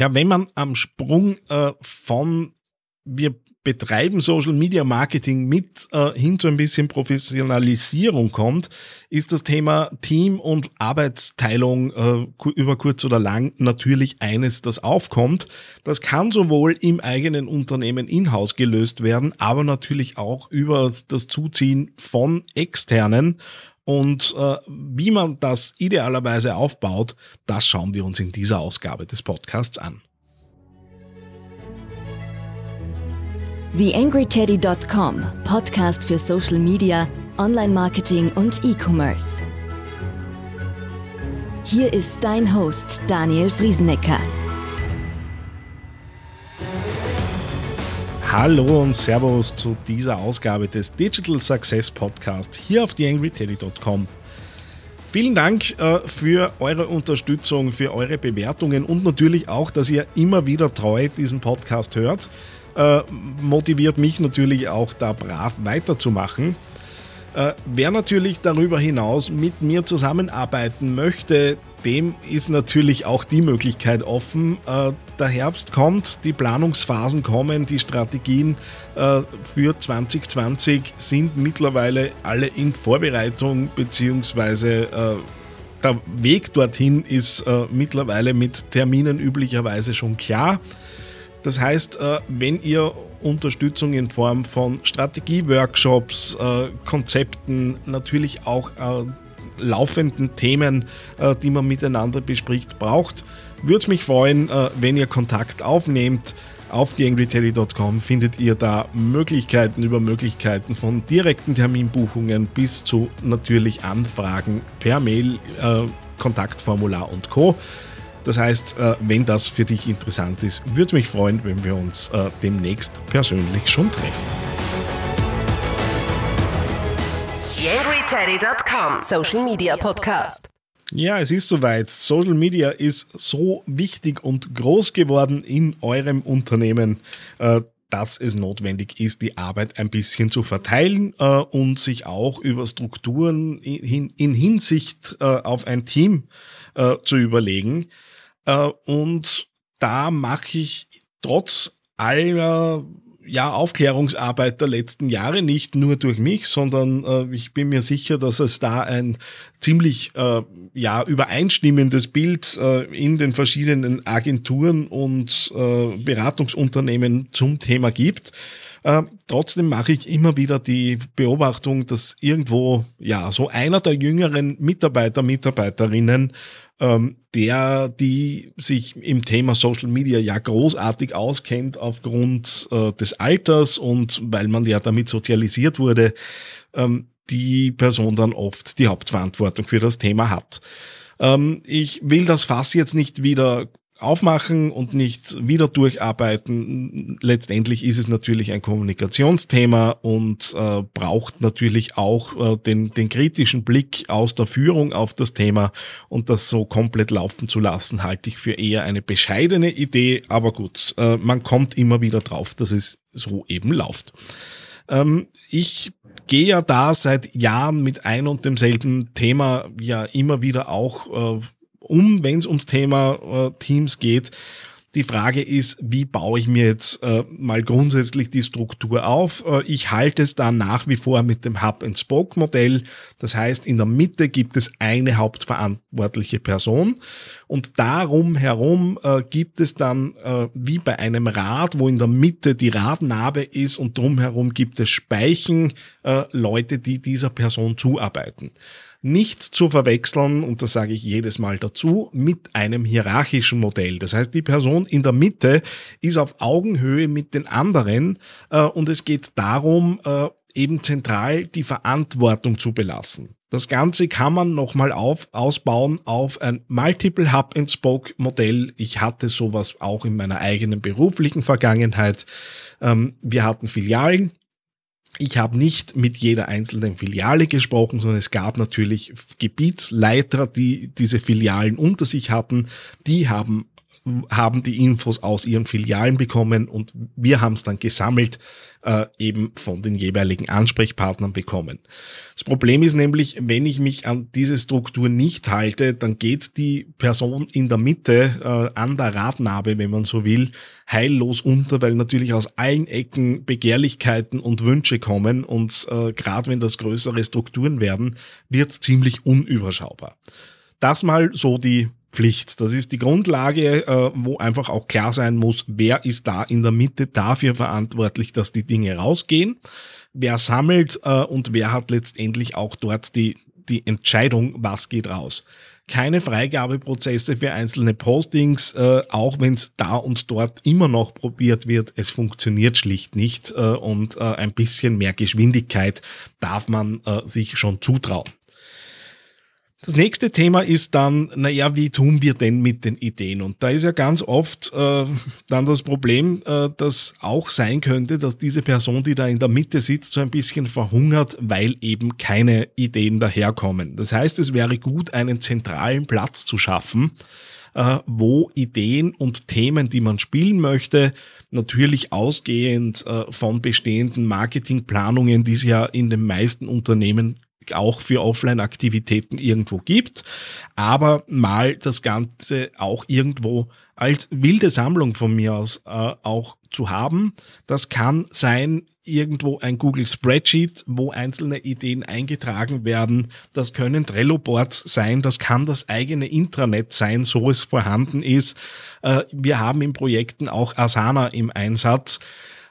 Ja, wenn man am Sprung äh, von wir betreiben Social Media Marketing mit äh, hin zu ein bisschen Professionalisierung kommt, ist das Thema Team und Arbeitsteilung äh, über kurz oder lang natürlich eines, das aufkommt. Das kann sowohl im eigenen Unternehmen in-house gelöst werden, aber natürlich auch über das Zuziehen von externen. Und äh, wie man das idealerweise aufbaut, das schauen wir uns in dieser Ausgabe des Podcasts an. TheAngryTeddy.com, Podcast für Social Media, Online-Marketing und E-Commerce. Hier ist dein Host Daniel Friesenecker. Hallo und Servus zu dieser Ausgabe des Digital Success Podcast hier auf TheAngryTeddy.com. Vielen Dank äh, für eure Unterstützung, für eure Bewertungen und natürlich auch, dass ihr immer wieder treu diesen Podcast hört äh, motiviert mich natürlich auch da brav weiterzumachen. Äh, wer natürlich darüber hinaus mit mir zusammenarbeiten möchte, dem ist natürlich auch die Möglichkeit offen. Äh, der Herbst kommt, die Planungsphasen kommen, die Strategien äh, für 2020 sind mittlerweile alle in Vorbereitung, beziehungsweise äh, der Weg dorthin ist äh, mittlerweile mit Terminen üblicherweise schon klar. Das heißt, äh, wenn ihr Unterstützung in Form von Strategieworkshops, äh, Konzepten, natürlich auch äh, laufenden Themen, die man miteinander bespricht, braucht, würde es mich freuen, wenn ihr Kontakt aufnehmt. Auf theangryteddy.com findet ihr da Möglichkeiten über Möglichkeiten von direkten Terminbuchungen bis zu natürlich Anfragen per Mail, Kontaktformular und Co. Das heißt, äh, wenn das für dich interessant ist, würde mich freuen, wenn wir uns äh, demnächst persönlich schon treffen. YangryTeddy.com Social Media Podcast. Ja, es ist soweit. Social Media ist so wichtig und groß geworden in eurem Unternehmen, äh, dass es notwendig ist, die Arbeit ein bisschen zu verteilen und sich auch über Strukturen in, Hinsicht auf ein Team zu überlegen. Äh, und da mache ich trotz aller ja, Aufklärungsarbeit der letzten Jahre, nicht nur durch mich, sondern äh, ich bin mir sicher, dass es da ein ziemlich äh, ja, übereinstimmendes Bild äh, in den verschiedenen Agenturen und äh, Beratungsunternehmen zum Thema gibt. Äh, trotzdem mache ich immer wieder die Beobachtung, dass irgendwo ja so einer der jüngeren Mitarbeiter, Mitarbeiterinnen ähm, der, die sich im Thema Social Media ja großartig auskennt aufgrund äh, des Alters und weil man ja damit sozialisiert wurde, ähm, die Person dann oft die Hauptverantwortung für das Thema hat. Ähm, ich will das Fass jetzt nicht wieder aufmachen und nicht wieder durcharbeiten. Letztendlich ist es natürlich ein Kommunikationsthema und äh, braucht natürlich auch äh, den, den kritischen Blick aus der Führung auf das Thema und das so komplett laufen zu lassen, halte ich für eher eine bescheidene Idee, aber gut, äh, man kommt immer wieder drauf, dass es so eben läuft. Ähm, ich gehe ja da seit Jahren mit ein und demselben Thema ja immer wieder auch äh, um, wenn es ums Thema äh, Teams geht. Die Frage ist, wie baue ich mir jetzt äh, mal grundsätzlich die Struktur auf? Äh, ich halte es da nach wie vor mit dem Hub-and-Spoke-Modell. Das heißt, in der Mitte gibt es eine hauptverantwortliche Person und darum herum äh, gibt es dann äh, wie bei einem Rad, wo in der Mitte die Radnabe ist und drumherum gibt es Speichen, äh, Leute, die dieser Person zuarbeiten nicht zu verwechseln, und das sage ich jedes Mal dazu, mit einem hierarchischen Modell. Das heißt, die Person in der Mitte ist auf Augenhöhe mit den anderen äh, und es geht darum, äh, eben zentral die Verantwortung zu belassen. Das Ganze kann man nochmal auf, ausbauen auf ein Multiple Hub and Spoke Modell. Ich hatte sowas auch in meiner eigenen beruflichen Vergangenheit. Ähm, wir hatten Filialen, ich habe nicht mit jeder einzelnen Filiale gesprochen, sondern es gab natürlich Gebietsleiter, die diese Filialen unter sich hatten. Die haben haben die Infos aus ihren Filialen bekommen und wir haben es dann gesammelt äh, eben von den jeweiligen Ansprechpartnern bekommen. Das Problem ist nämlich, wenn ich mich an diese Struktur nicht halte, dann geht die Person in der Mitte äh, an der Radnabe, wenn man so will, heillos unter, weil natürlich aus allen Ecken Begehrlichkeiten und Wünsche kommen und äh, gerade wenn das größere Strukturen werden, wird es ziemlich unüberschaubar. Das mal so die Pflicht. Das ist die Grundlage, äh, wo einfach auch klar sein muss, wer ist da in der Mitte dafür verantwortlich, dass die Dinge rausgehen, wer sammelt äh, und wer hat letztendlich auch dort die, die Entscheidung, was geht raus. Keine Freigabeprozesse für einzelne Postings, äh, auch wenn es da und dort immer noch probiert wird. Es funktioniert schlicht nicht und ein bisschen mehr Geschwindigkeit darf man sich schon zutrauen. Das nächste Thema ist dann, naja, wie tun wir denn mit den Ideen? Und da ist ja ganz oft äh, dann das Problem, äh, dass auch sein könnte, dass diese Person, die da in der Mitte sitzt, so ein bisschen verhungert, weil eben keine Ideen daherkommen. Das heißt, es wäre gut, einen zentralen Platz zu schaffen, äh, wo Ideen und Themen, die man spielen möchte, natürlich ausgehend äh, von bestehenden Marketingplanungen, die es ja in den meisten Unternehmen auch für Offline-Aktivitäten irgendwo gibt, aber mal das Ganze auch irgendwo als wilde Sammlung von mir aus äh, auch zu haben. Das kann sein irgendwo ein Google Spreadsheet, wo einzelne Ideen eingetragen werden. Das können Trello-Boards sein, das kann das eigene Intranet sein, so es vorhanden ist. Äh, wir haben in Projekten auch Asana im Einsatz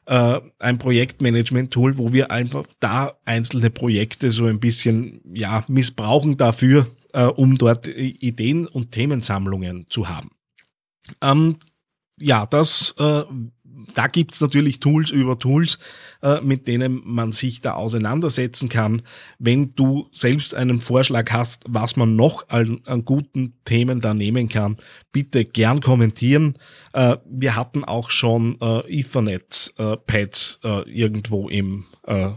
äh, ein Projektmanagement-Tool, wo wir einfach da einzelne Projekte so ein bisschen ja missbrauchen dafür, äh, um dort Ideen und Themensammlungen zu haben. Ähm, ja, das äh, da gibt's natürlich Tools über Tools, äh, mit denen man sich da auseinandersetzen kann. Wenn du selbst einen Vorschlag hast, was man noch an, an guten Themen da nehmen kann, bitte gern kommentieren. Äh, wir hatten auch schon äh, Ethernet-Pads irgendwo im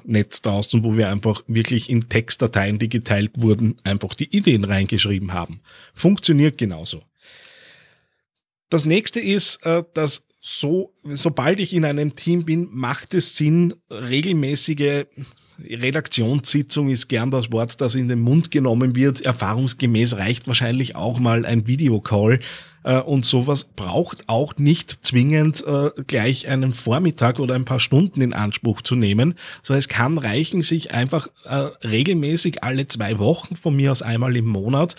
Netz draußen, wo wir einfach wirklich in Textdateien, die geteilt wurden, einfach die Ideen reingeschrieben haben. Funktioniert genauso. Das nächste ist, dass so, sobald ich in einem Team bin, macht es Sinn, regelmäßige Redaktionssitzung ist gern das Wort, das in den Mund genommen wird. Erfahrungsgemäß reicht wahrscheinlich auch mal ein Videocall. Äh, und sowas braucht auch nicht zwingend äh, gleich einen Vormittag oder ein paar Stunden in Anspruch zu nehmen. So es kann reichen, sich einfach äh, regelmäßig alle zwei Wochen, von mir aus einmal im Monat,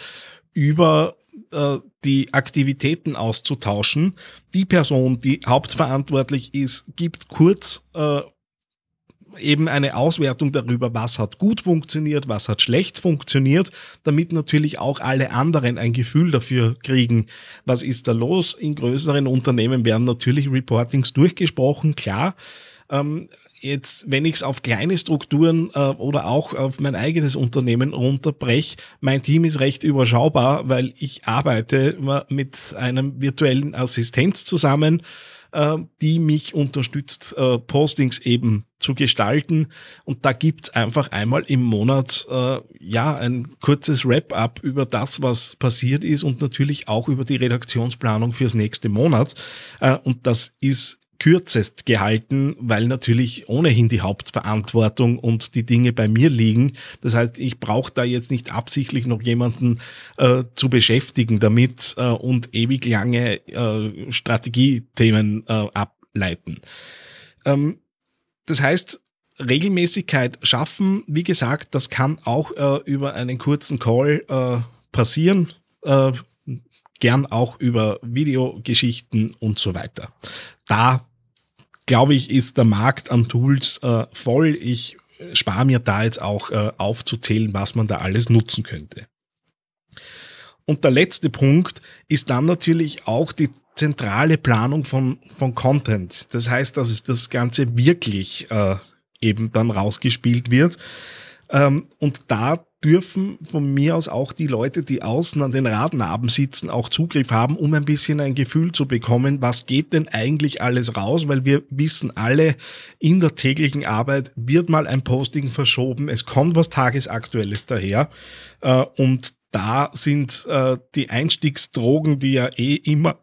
über äh, die Aktivitäten auszutauschen. Die Person, die hauptverantwortlich ist, gibt kurz äh, eben eine Auswertung darüber, was hat gut funktioniert, was hat schlecht funktioniert, damit natürlich auch alle anderen ein Gefühl dafür kriegen, was ist da los. In größeren Unternehmen werden natürlich Reportings durchgesprochen, klar. Ähm, jetzt, wenn ich es auf kleine Strukturen äh, oder auch auf mein eigenes Unternehmen runterbreche, mein Team ist recht überschaubar, weil ich arbeite mit einem virtuellen Assistenz zusammen, äh, die mich unterstützt, äh, Postings eben zu gestalten. Und da gibt's einfach einmal im Monat äh, ja ein kurzes Wrap-up über das, was passiert ist und natürlich auch über die Redaktionsplanung fürs nächste Monat. Äh, und das ist kürzest gehalten, weil natürlich ohnehin die Hauptverantwortung und die Dinge bei mir liegen. Das heißt, ich brauche da jetzt nicht absichtlich noch jemanden äh, zu beschäftigen damit äh, und ewig lange äh, Strategiethemen äh, ableiten. Ähm, das heißt, Regelmäßigkeit schaffen, wie gesagt, das kann auch äh, über einen kurzen Call äh, passieren. Gern auch über Videogeschichten und so weiter. Da glaube ich, ist der Markt an Tools äh, voll. Ich spare mir da jetzt auch äh, aufzuzählen, was man da alles nutzen könnte. Und der letzte Punkt ist dann natürlich auch die zentrale Planung von, von Content. Das heißt, dass das Ganze wirklich äh, eben dann rausgespielt wird. Ähm, und da dürfen von mir aus auch die Leute, die außen an den Radnaben sitzen, auch Zugriff haben, um ein bisschen ein Gefühl zu bekommen, was geht denn eigentlich alles raus, weil wir wissen alle, in der täglichen Arbeit wird mal ein Posting verschoben, es kommt was Tagesaktuelles daher. Äh, und da sind äh, die Einstiegsdrogen, die ja eh immer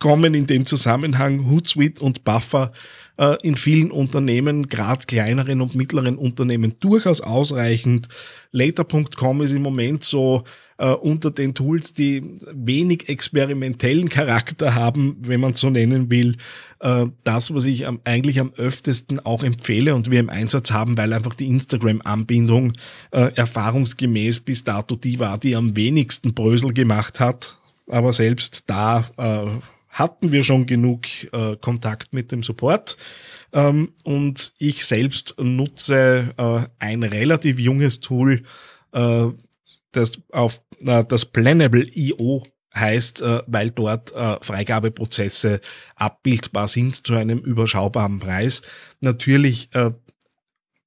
kommen in dem Zusammenhang Hootsuite und Buffer äh, in vielen Unternehmen, gerade kleineren und mittleren Unternehmen, durchaus ausreichend. Later.com ist im Moment so äh, unter den Tools, die wenig experimentellen Charakter haben, wenn man so nennen will, äh, das, was ich am, eigentlich am öftesten auch empfehle und wir im Einsatz haben, weil einfach die Instagram-Anbindung äh, erfahrungsgemäß bis dato die war, die am wenigsten Brösel gemacht hat. Aber selbst da äh, hatten wir schon genug äh, Kontakt mit dem Support. Ähm, und ich selbst nutze äh, ein relativ junges Tool, äh, das auf äh, das Planable.io heißt, äh, weil dort äh, Freigabeprozesse abbildbar sind zu einem überschaubaren Preis. Natürlich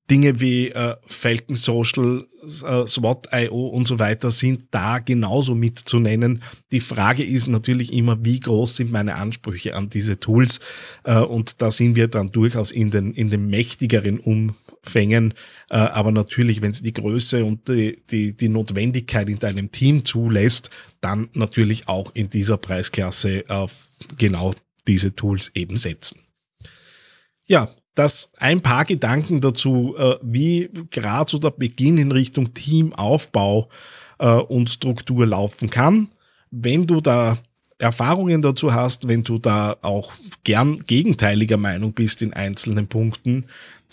Dinge wie Falcon Social, SWAT.io und so weiter sind da genauso mitzunennen. Die Frage ist natürlich immer, wie groß sind meine Ansprüche an diese Tools? Äh, und da sind wir dann durchaus in den, in den mächtigeren Umfängen. Äh, aber natürlich, wenn es die Größe und die, die, die Notwendigkeit in deinem Team zulässt, dann natürlich auch in dieser Preisklasse auf genau diese Tools eben setzen. Ja, dass ein paar Gedanken dazu, äh, wie gerade so der Beginn in Richtung Teamaufbau äh, und Struktur laufen kann. Wenn du da Erfahrungen dazu hast, wenn du da auch gern gegenteiliger Meinung bist in einzelnen Punkten,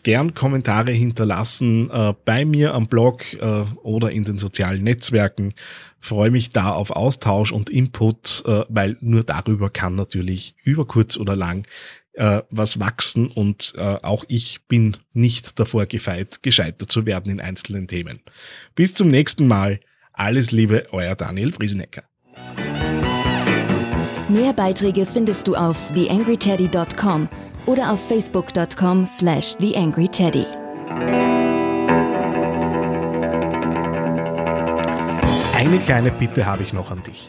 gern Kommentare hinterlassen äh, bei mir am Blog äh, oder in den sozialen Netzwerken. Freue mich da auf Austausch und Input, äh, weil nur darüber kann natürlich über kurz oder lang äh, was wachsen und äh, auch ich bin nicht davor gefeit, gescheitert zu werden in einzelnen Themen. Bis zum nächsten Mal. Alles Liebe, euer Daniel Friesenecker. Mehr Beiträge findest du auf theangryteddy.com oder auf facebook.com slash theangryteddy. Eine kleine Bitte habe ich noch an dich.